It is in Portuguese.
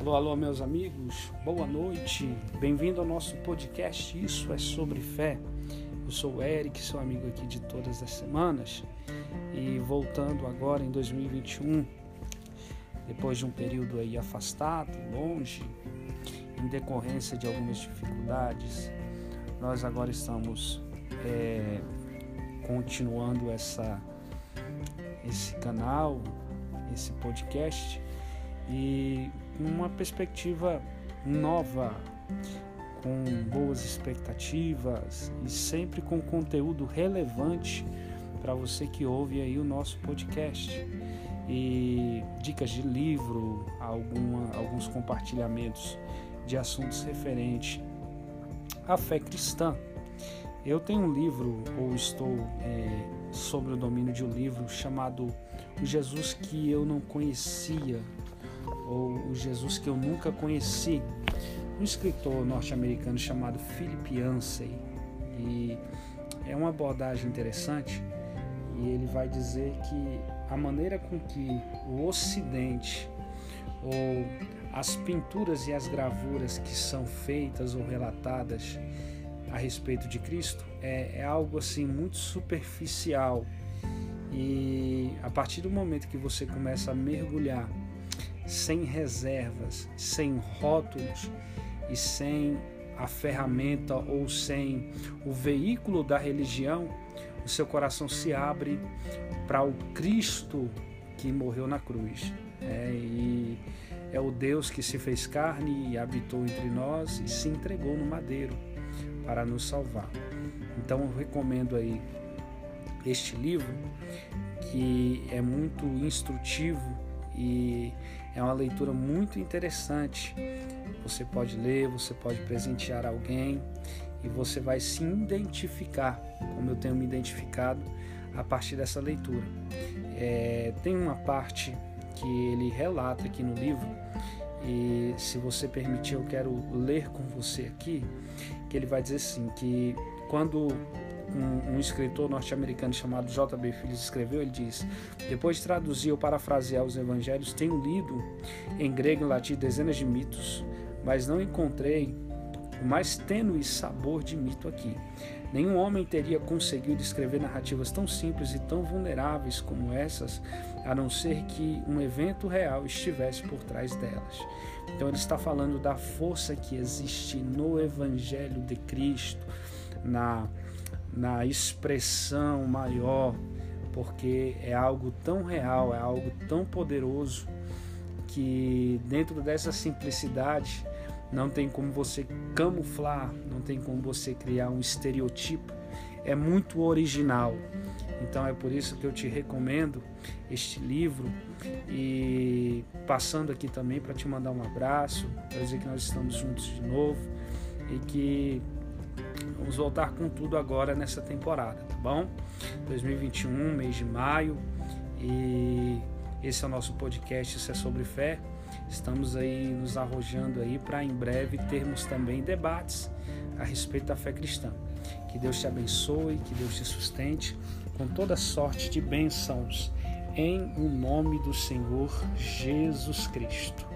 Alô, alô, meus amigos, boa noite, bem-vindo ao nosso podcast Isso é Sobre Fé. Eu sou o Eric, seu amigo aqui de todas as semanas. E voltando agora em 2021, depois de um período aí afastado, longe, em decorrência de algumas dificuldades, nós agora estamos é, continuando essa, esse canal, esse podcast. E uma perspectiva nova, com boas expectativas e sempre com conteúdo relevante para você que ouve aí o nosso podcast. E dicas de livro, alguma, alguns compartilhamentos de assuntos referentes à fé cristã. Eu tenho um livro, ou estou é, sobre o domínio de um livro chamado O Jesus que eu não conhecia, ou O Jesus que eu nunca conheci, um escritor norte-americano chamado Philip Yancey. E é uma abordagem interessante. E ele vai dizer que a maneira com que o Ocidente ou as pinturas e as gravuras que são feitas ou relatadas a respeito de Cristo é, é algo assim muito superficial. E a partir do momento que você começa a mergulhar sem reservas, sem rótulos e sem a ferramenta ou sem o veículo da religião, o seu coração se abre para o Cristo que morreu na cruz. É, e é o Deus que se fez carne e habitou entre nós e se entregou no madeiro para nos salvar. Então eu recomendo aí este livro que é muito instrutivo e é uma leitura muito interessante. Você pode ler, você pode presentear alguém e você vai se identificar, como eu tenho me identificado a partir dessa leitura. É, tem uma parte que ele relata aqui no livro e se você permitir eu quero ler com você aqui que ele vai dizer assim que quando um, um escritor norte-americano chamado J.B. Phillips escreveu, ele diz: Depois de traduzir ou parafrasear os evangelhos, tenho lido em grego e latim dezenas de mitos, mas não encontrei o mais tênue sabor de mito aqui. Nenhum homem teria conseguido escrever narrativas tão simples e tão vulneráveis como essas, a não ser que um evento real estivesse por trás delas. Então ele está falando da força que existe no Evangelho de Cristo, na na expressão maior, porque é algo tão real, é algo tão poderoso que dentro dessa simplicidade não tem como você camuflar, não tem como você criar um estereotipo. É muito original. Então é por isso que eu te recomendo este livro e passando aqui também para te mandar um abraço, para dizer que nós estamos juntos de novo e que Vamos voltar com tudo agora nessa temporada, tá bom? 2021, mês de maio, e esse é o nosso podcast, isso é sobre fé. Estamos aí nos arrojando aí para em breve termos também debates a respeito da fé cristã. Que Deus te abençoe, que Deus te sustente com toda sorte de bênçãos em o nome do Senhor Jesus Cristo.